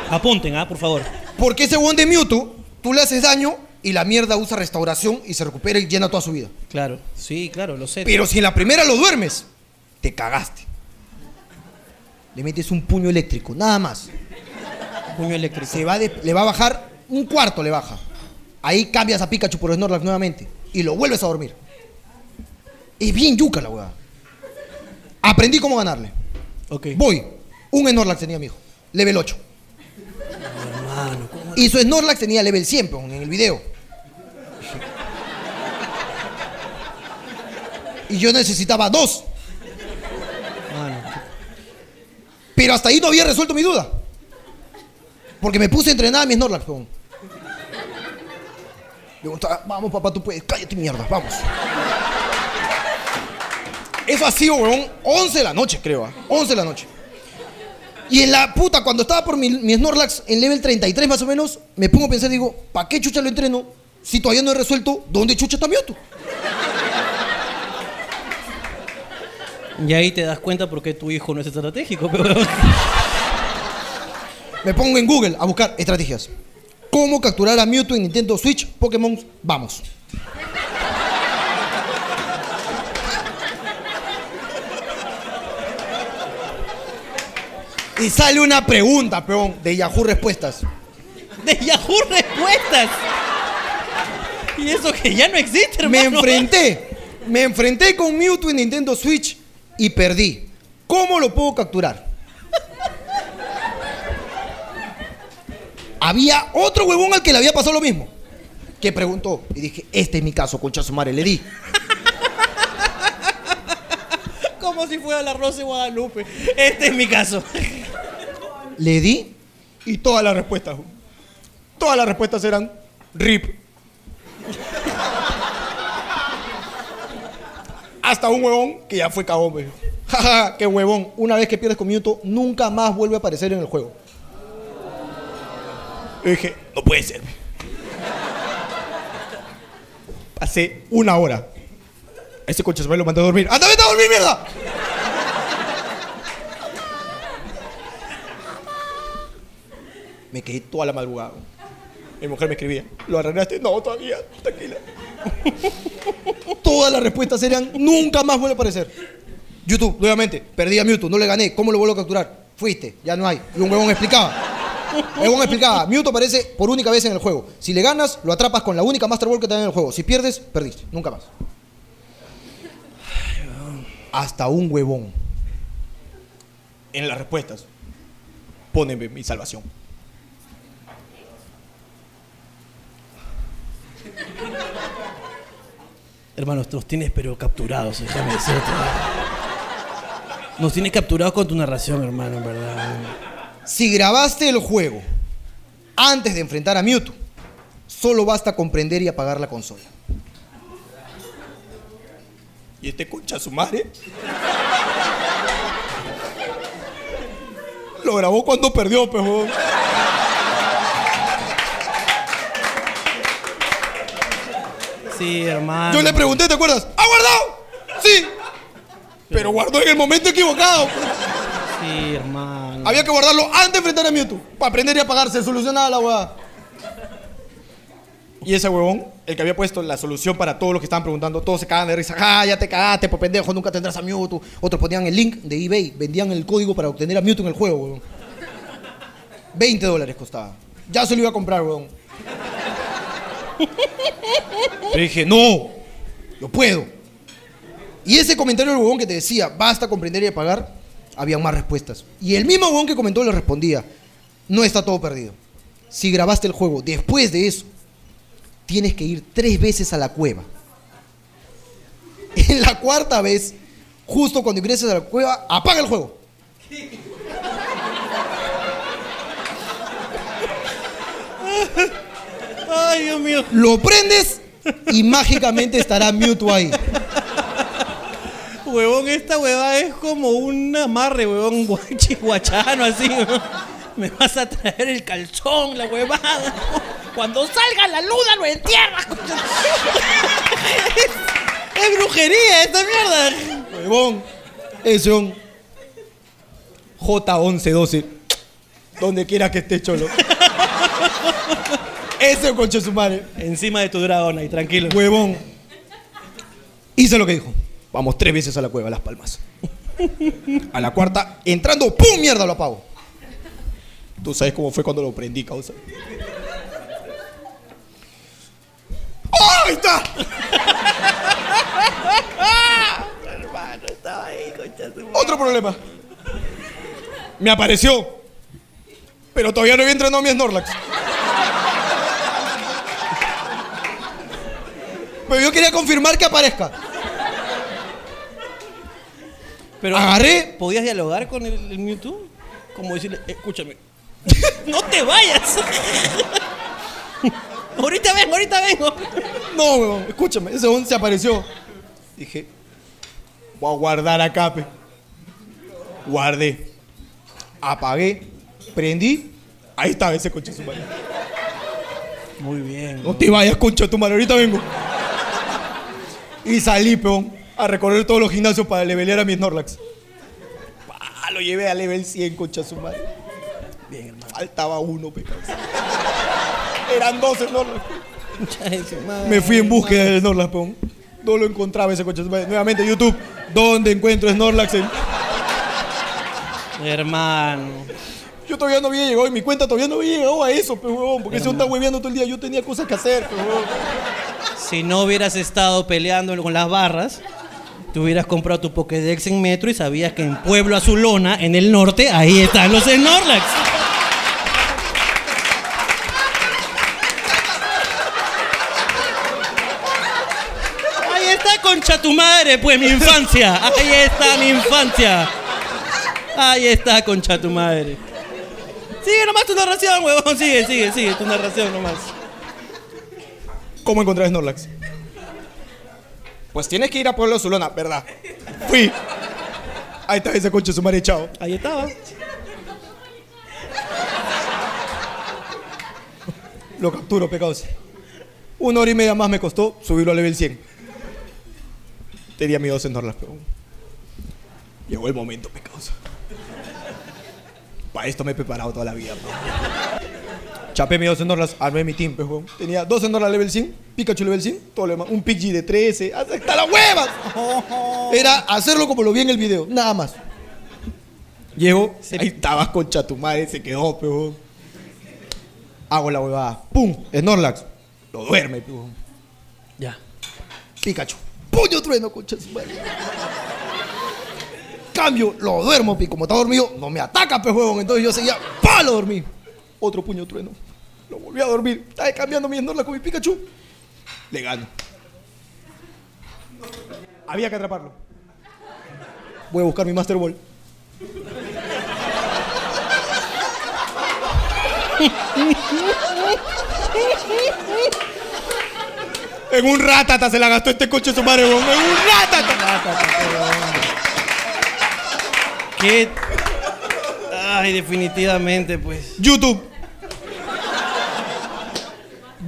Apunten, ah, por favor. Porque ese huevón de Mewtwo, tú le haces daño y la mierda usa restauración y se recupera y llena toda su vida. Claro. Sí, claro, lo sé. Pero si en la primera lo duermes, te cagaste. Le metes un puño eléctrico, nada más. Puño eléctrico. Se va de- le va a bajar un cuarto, le baja. Ahí cambias a Pikachu por Snorlax nuevamente y lo vuelves a dormir. Es bien yuca la weá. Aprendí cómo ganarle. Ok. Voy. Un Snorlax tenía mi hijo. Level 8. Hermano, ¿cómo? Y su Snorlax tenía level 100 peón, en el video. <laughs> Y yo necesitaba dos. Mano. Hasta ahí no había resuelto mi duda. Porque me puse a entrenar a mi Snorlax, peón. Preguntaba, vamos papá, tú puedes, cállate mierda, vamos. Eso ha sido, weón, 11 de la noche, creo, ¿ah? 11 de la noche. Y en la puta, cuando estaba por mi, mi Snorlax en level 33 más o menos, me pongo a pensar, digo, ¿para qué chucha lo entreno si todavía no he resuelto dónde chucha está Mewtwo? Y ahí te das cuenta por qué tu hijo no es estratégico, <laughs> pero. Me pongo en Google a buscar estrategias. ¿Cómo capturar a Mewtwo en Nintendo Switch? Pokémon, vamos. Y sale una pregunta, peón, de Yahoo Respuestas. De Yahoo Respuestas. Y eso que ya no existe, Me hermano. enfrenté, me enfrenté con Mewtwo en Nintendo Switch y perdí. ¿Cómo lo puedo capturar? Había otro huevón al que le había pasado lo mismo. Que preguntó. Y dije, este es mi caso, concha su madre. Le di. <laughs> Como si fuera la Rosa de Guadalupe. Este es mi caso. <laughs> Le di. Y todas las respuestas. Todas las respuestas eran RIP. Hasta un huevón que ya fue cagón, me dijo. Jaja, qué huevón. Una vez que pierdes con Mewtwo, nunca más vuelve a aparecer en el juego. Y dije, no puede ser. Pasé una hora. Ese coche se lo mandé a dormir. ¡Anda, vete a dormir, mierda! Me quedé toda la madrugada. Mi mujer me escribía, ¿lo arreglaste? No, todavía, tranquila. <laughs> Todas las respuestas eran, nunca más vuelve a aparecer. YouTube, nuevamente, perdí a Mewtwo, no le gané, ¿cómo lo vuelvo a capturar? Fuiste, ya no hay. Y un huevón explicaba. Huevón explicaba, Mewtwo aparece por única vez en el juego. Si le ganas, lo atrapas con la única Master Ball que te en el juego. Si pierdes, perdiste, nunca más. Hasta un huevón. En las respuestas, póneme mi salvación. Hermanos, nos tienes pero capturados, déjame decirte. Nos tienes capturados con tu narración, hermano, en verdad. Si grabaste el juego antes de enfrentar a Mewtwo, solo basta comprender y apagar la consola. ¿Y este concha su madre? Lo grabó cuando perdió, pejo. Sí, hermano. Yo le pregunté, ¿te acuerdas? ¿Ha guardado? Sí. Pero guardó en el momento equivocado. Sí, hermano. Había que guardarlo antes de enfrentar a Mewtwo. Para aprender y apagarse, solucionada la hueá. Y ese huevón, el que había puesto la solución para todos los que estaban preguntando, todos se cagaban de risa. Ah, ya te cagaste, por pendejo, nunca tendrás a Mewtwo. Otros ponían el link de eBay, vendían el código para obtener a Mewtwo en el juego, huevón. 20 dólares costaba. Ya se lo iba a comprar, huevón. <laughs> Pero dije, no, lo puedo. Y ese comentario del huevón que te decía, basta comprender y apagar, había más respuestas. Y el mismo huevón que comentó le respondía, no está todo perdido. Si grabaste el juego después de eso, tienes que ir tres veces a la cueva. <laughs> En la cuarta vez, justo cuando ingreses a la cueva, apaga el juego. Ay, Dios mío. Lo prendes y mágicamente estará Mewtwo ahí. Huevón, esta hueva es como un amarre, huevón, guachi, guachano, así. huevón. Me vas a traer el calzón, la huevada. Cuando salga la luna lo entierras. es, es brujería esta mierda. Huevón, es un J1112. Donde quiera que esté cholo. Ese concha su madre. Encima de tu dragón ahí, tranquilo. Huevón. Hice lo que dijo. Vamos tres veces a la cueva, a Las Palmas. A la cuarta, entrando, ¡pum! Mierda, lo apago. Tú sabes cómo fue cuando lo prendí, causa. ¡Ah, ¡Ahí está! Hermano, estaba ahí, concha su madre. Otro problema. Me apareció. Pero todavía no había entrenado mi Snorlax. Pero yo quería confirmar que aparezca. Pero Agarré. ¿Podías dialogar con el, el Mewtwo? Como decirle, escúchame, <laughs> no te vayas. <laughs> ahorita vengo, ahorita vengo. No, weón, escúchame, ese weón se apareció. Dije, voy a guardar acá, pe. Guardé. Apagué. Prendí. Ahí estaba ese coche su madre. Muy bien. No te vayas, concha tu madre, ahorita vengo. Y salí, peón, a recorrer todos los gimnasios para levelear a mis Snorlax. Pa, lo llevé a level 100, concha su madre. Bien, hermano. Faltaba uno, pe. causa. Eran dos Snorlax. Concha de su madre. Me fui en búsqueda de Snorlax, peón. No lo encontraba ese coche. de su madre. Nuevamente, YouTube, ¿dónde encuentro Snorlax? en- Hermano. Yo todavía no había llegado, en mi cuenta todavía no había llegado a eso, pe huevón. Porque se está hueveando todo el día. Yo tenía cosas que hacer, pe huevón. Si no hubieras estado peleando con las barras, tú hubieras comprado tu Pokédex en Metro y sabías que en Pueblo Azulona, en el norte, ahí están los Snorlax. Ahí está, concha tu madre, pues mi infancia. Ahí está mi infancia. Ahí está, concha tu madre. Sigue nomás tu narración, huevón. Sigue, sigue, sigue tu narración nomás. ¿Cómo encontrar Snorlax? Pues tienes que ir a Pueblo Azulona, ¿verdad? Fui. Ahí está ese coche su madre. Ahí estaba. Lo capturo, pecados. Una hora y media más me costó subirlo a level 100. Tenía mi dos Snorlax, pero... Llegó el momento, pecados. Para esto me he preparado toda la vida, pe. Chapé mis dos Snorlax, armé mi team, huevón. Tenía dos Snorlax level 100, Pikachu level 100, todo lo demás. Un Pidgey de 13, ¡hasta las huevas! Era hacerlo como lo vi en el video, nada más. Llego, ahí estabas con madre, se quedó, pe, huevón. Hago la huevada, ¡pum! Snorlax, lo duerme, huevón. Ya. Pikachu. Puño trueno, su madre. Cambio, lo duermo, pi. Como está dormido, no me ataca, pe huevón. Entonces yo seguía, ¡pa! Lo dormí. Otro puño trueno. Lo volví a dormir. Estaba cambiando mi Snorlax con mi Pikachu. Le gano. Había que atraparlo. Voy a buscar mi Master Ball. En un ratata se la gastó este coche su madre. En un ratata. ¿Qué? Ay, definitivamente, pues. YouTube.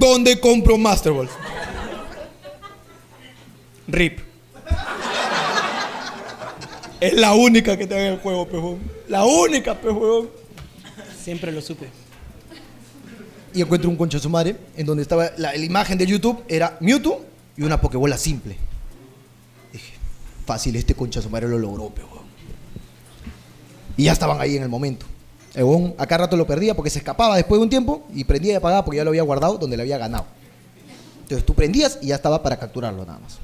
¿Dónde compro Master Balls? RIP. Es la única que tengo en el juego, pejón. La única, pejón. Siempre lo supe. Y encuentro un concha su madre en donde estaba la, la imagen de YouTube era Mewtwo y una Pokébola simple. Dije, fácil, este concha su madre lo logró, pejón. Y ya estaban ahí en el momento. El acá rato lo perdía porque se escapaba después de un tiempo y prendía y apagaba porque ya lo había guardado donde le había ganado. Entonces tú prendías y ya estaba para capturarlo nada más.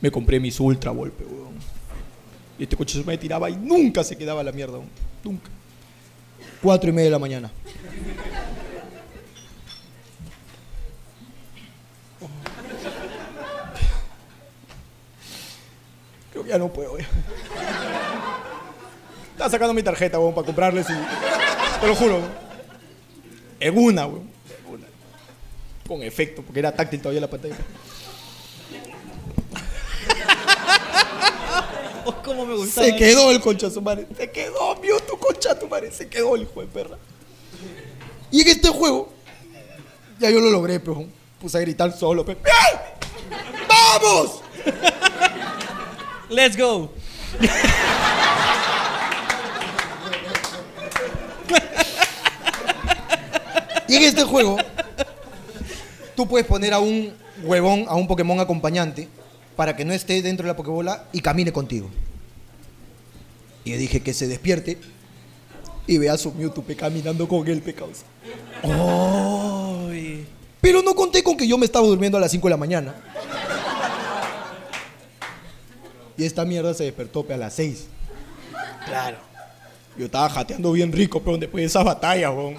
Me compré mis Ultra Golpe, weón. Y este coche se me tiraba y nunca se quedaba la mierda. Nunca. Cuatro y media de la mañana. Creo que ya no puedo. Estaba sacando mi tarjeta, weón, para comprarles y. Te lo juro, weón. En una, weón. En una. Con efecto, porque era táctil todavía la pantalla. Oh, ¿Cómo me gustaba? Se quedó el concha su madre. Se quedó, vio tu concha tu madre. Se quedó el hijo de perra. Y en este juego, ya yo lo logré, pero puse a gritar solo. Pe. ¡Bien! ¡Vamos! Let's go. <laughs> Y en este juego, tú puedes poner a un huevón, a un Pokémon acompañante, para que no esté dentro de la Pokébola y camine contigo. Y yo dije que se despierte y vea a su Mewtwo caminando con él, pecados. Ay. Pero no conté con que yo me estaba durmiendo a las 5 de la mañana. Y esta mierda se despertó pe, a las 6. Claro. Yo estaba jateando bien rico, pero después de esa batalla, weón.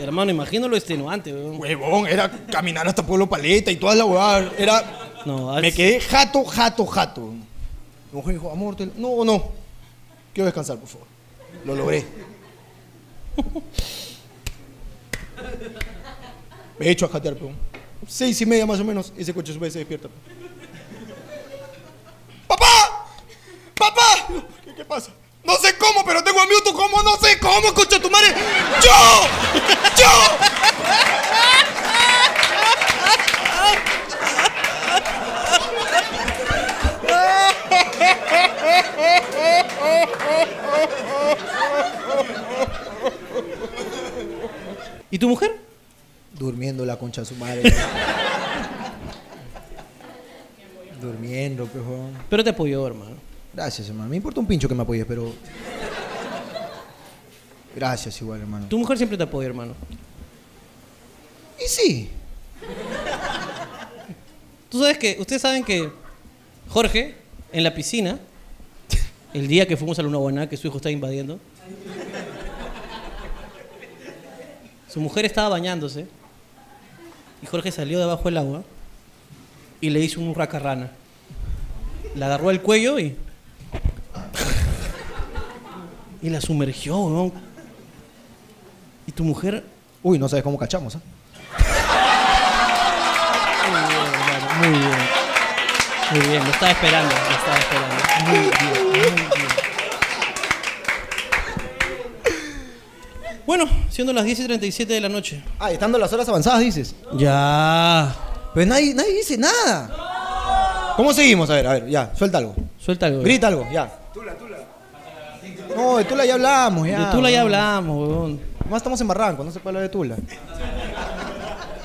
Hermano, imagino lo extenuante, weón. Huevón, era caminar hasta Pueblo Paleta y toda la huevada. Era. No, Me quedé jato, jato, jato. Mi mujer dijo, amor, te- no, no. Quiero descansar, por favor. Lo logré. Me he hecho a jatear, peón. Seis y media más o menos, ese coche sube y se despierta. ¡Papá! ¡Papá! ¿Qué, qué pasa? No sé cómo, pero tengo a Mewtwo. ¿Cómo? No sé cómo, concha tu madre. ¡Yo! ¿Y tu mujer? Durmiendo la concha de su madre. Durmiendo, pejón. Pero te apoyó, hermano. Gracias, hermano. Me importa un pincho que me apoyes, pero. Gracias, igual, hermano. Tu mujer siempre te apoya, hermano. Y sí. Tú sabes que, ustedes saben que Jorge, en la piscina, el día que fuimos a Luna Buena, que su hijo estaba invadiendo, su mujer estaba bañándose y Jorge salió de abajo del agua y le hizo un racarrana. La agarró al cuello y. y la sumergió, weón. Y tu mujer. Uy, no sabes cómo cachamos, ¿ah? Muy bien. Muy bien, lo estaba esperando, lo estaba esperando. Muy bien, muy bien. Bueno, siendo las 10 y 37 de la noche. Ah, estando las horas avanzadas, dices. Ya. Pues nadie, nadie dice nada. ¿Cómo seguimos? A ver, a ver, ya, suelta algo. Suelta algo. Grita algo, ya. Tula, Tula. No, de Tula ya hablamos, ya. De Tula ya hablamos, weón. Más estamos en Barranco, no se puede hablar de Tula.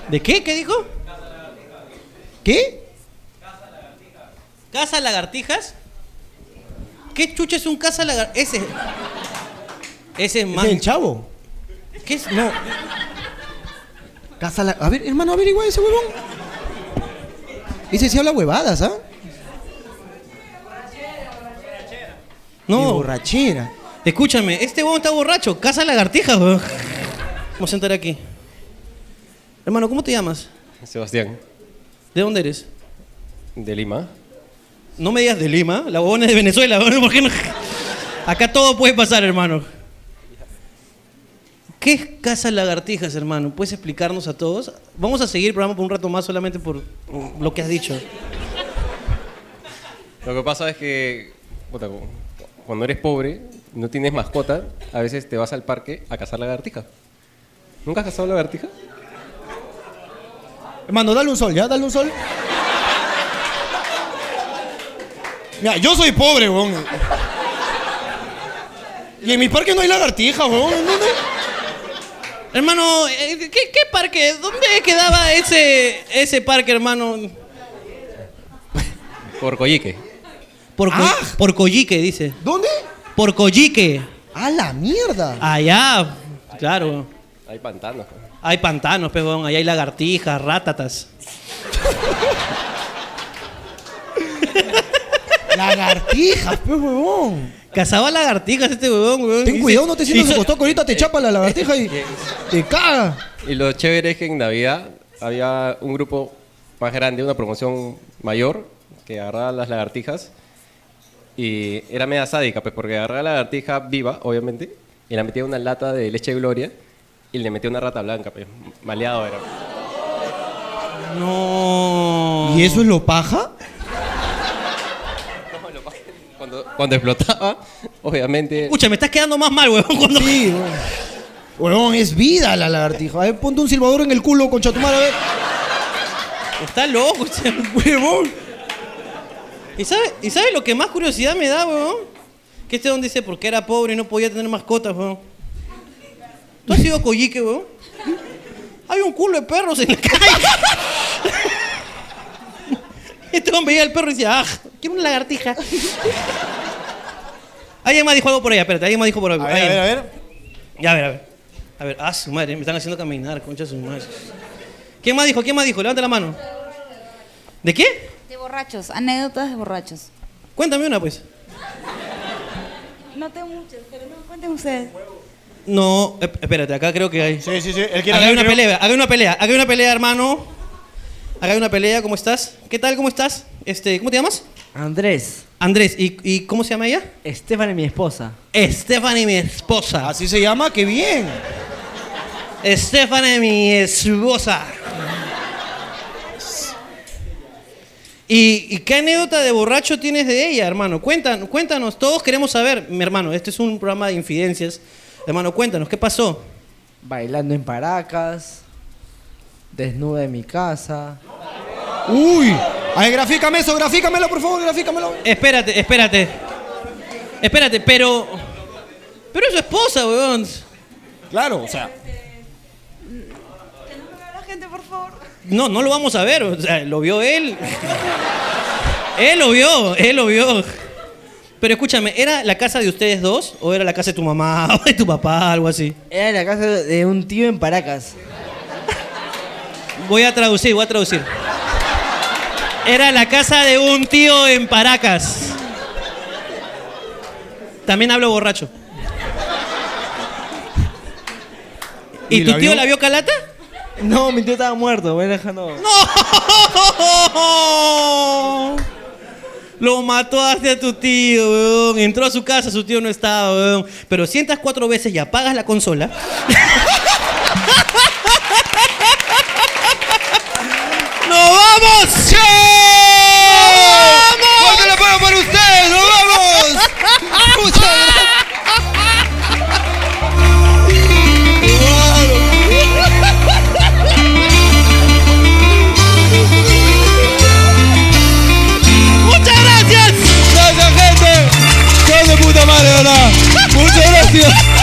¿De qué? ¿Qué dijo? ¿Qué? ¿Casa Lagartijas? ¿Qué chucha es un casa lagartijas? Ese. Ese es ¿Es más. el chavo? ¿Qué es? No. Casa la... A ver, hermano, averigua ese huevón. Ese sí habla huevadas, ¿ah? No. borrachera. Escúchame, este huevón está borracho. Casa Lagartijas, weón. Vamos a sentar aquí. Hermano, ¿cómo te llamas? Sebastián, ¿De dónde eres? de Lima. No me digas de Lima, la huevona es de Venezuela, <laughs> ¿por qué no? Acá todo puede pasar, hermano. ¿Qué es Casa Lagartijas, hermano? ¿Puedes explicarnos a todos? Vamos a seguir el programa por un rato más solamente por lo que has dicho. Lo que pasa es que puta, cuando eres pobre, no tienes mascota, a veces te vas al parque a cazar lagartija. ¿Nunca has cazado lagartija? Hermano, dale un sol, ¿ya? Dale un sol. Mira, yo soy pobre, weón. Y en mi parque no hay lagartija, weón. ¿en dónde? Hermano, eh, ¿qué, qué parque? ¿Dónde quedaba ese, ese parque, hermano? Por Coyique. Por, Co- Ah. por Coyique, dice. ¿Dónde? Por Coyique. ¡A la mierda! Allá, claro. Hay pantanos. Hay pantanos, pegón. Ahí hay lagartijas, rátatas. Lagartijas, pues, huevón. Cazaba lagartijas este huevón, huevón. Ten cuidado, no te sientas hizo- acostado que ahorita te <laughs> chapa la lagartija y te caga. Y lo chévere es que en Navidad había un grupo más grande, una promoción mayor, que agarraba las lagartijas. Y era media sádica, pues, porque agarraba la lagartija viva, obviamente, y la metía en una lata de leche de gloria y le metía una rata blanca, pues, maleado era. No. ¿Y eso es lo paja? Cuando, cuando explotaba, obviamente. Escucha, me estás quedando más mal, huevón. Cuando... Sí, <laughs> huevón. Huevón, es vida la lagartija. A ver, ponte un silbador en el culo, concha tu madre, a ver. Está loco, este huevón. ¿Y sabe, ¿Y sabe lo que más curiosidad me da, huevón? Que este don dice porque era pobre y no podía tener mascotas, huevón. ¿Tú has sido coyique, huevón? Hay un culo de perros en la calle. Este hombre veía al perro y decía, ah, quiero una lagartija. Alguien más dijo algo por allá, espérate, alguien más dijo por algo. A ver, a ver, a ver. Ya, a ver, a ver. A ver, ah, su madre, me están haciendo caminar, concha su madre. ¿Quién más dijo? ¿Quién más dijo? Levanta la mano. ¿De qué? De borrachos, anécdotas de borrachos. Cuéntame una, pues. No tengo muchas, pero no cuenten ustedes. No, ep- espérate, acá creo que hay. Sí, sí, sí. Él quiere Acá hay hablar, una creo. pelea, acá hay una pelea, acá hay una pelea, hermano. Acá hay una pelea, ¿cómo estás? ¿Qué tal, cómo estás? Este, ¿cómo te llamas? Andrés, Andrés, ¿y, y cómo se llama ella? Stephanie, mi esposa. Stephanie, mi esposa. Así se llama, qué bien. Stephanie, mi esposa. ¿Y, y qué anécdota de borracho tienes de ella, hermano? Cuéntanos, cuéntanos, todos queremos saber, mi hermano, este es un programa de infidencias. Hermano, cuéntanos, ¿qué pasó? Bailando en Paracas. Desnuda en mi casa. Uy. A ver, grafícame eso, grafícamelo, por favor, grafícamelo. Espérate, espérate. Espérate, pero. Pero es su esposa, weón. Claro, o sea. Que no me vea la gente, por favor. No, no lo vamos a ver. O sea, lo vio él. él lo vio, él lo vio. Pero escúchame, ¿era la casa de ustedes dos? ¿O era la casa de tu mamá <laughs> o de tu papá, algo así? Era la casa de un tío en Paracas. Voy a traducir, voy a traducir. Era la casa de un tío en Paracas. También hablo borracho. <laughs> ¿Y, ¿Y tu la tío vio? la vio calata? No, mi tío estaba muerto, voy dejando. <laughs> ¡No! Lo mató hacia tu tío, weón. Entró a su casa, su tío no estaba, weón. Pero sientas cuatro veces y apagas la consola. <laughs> Yeah.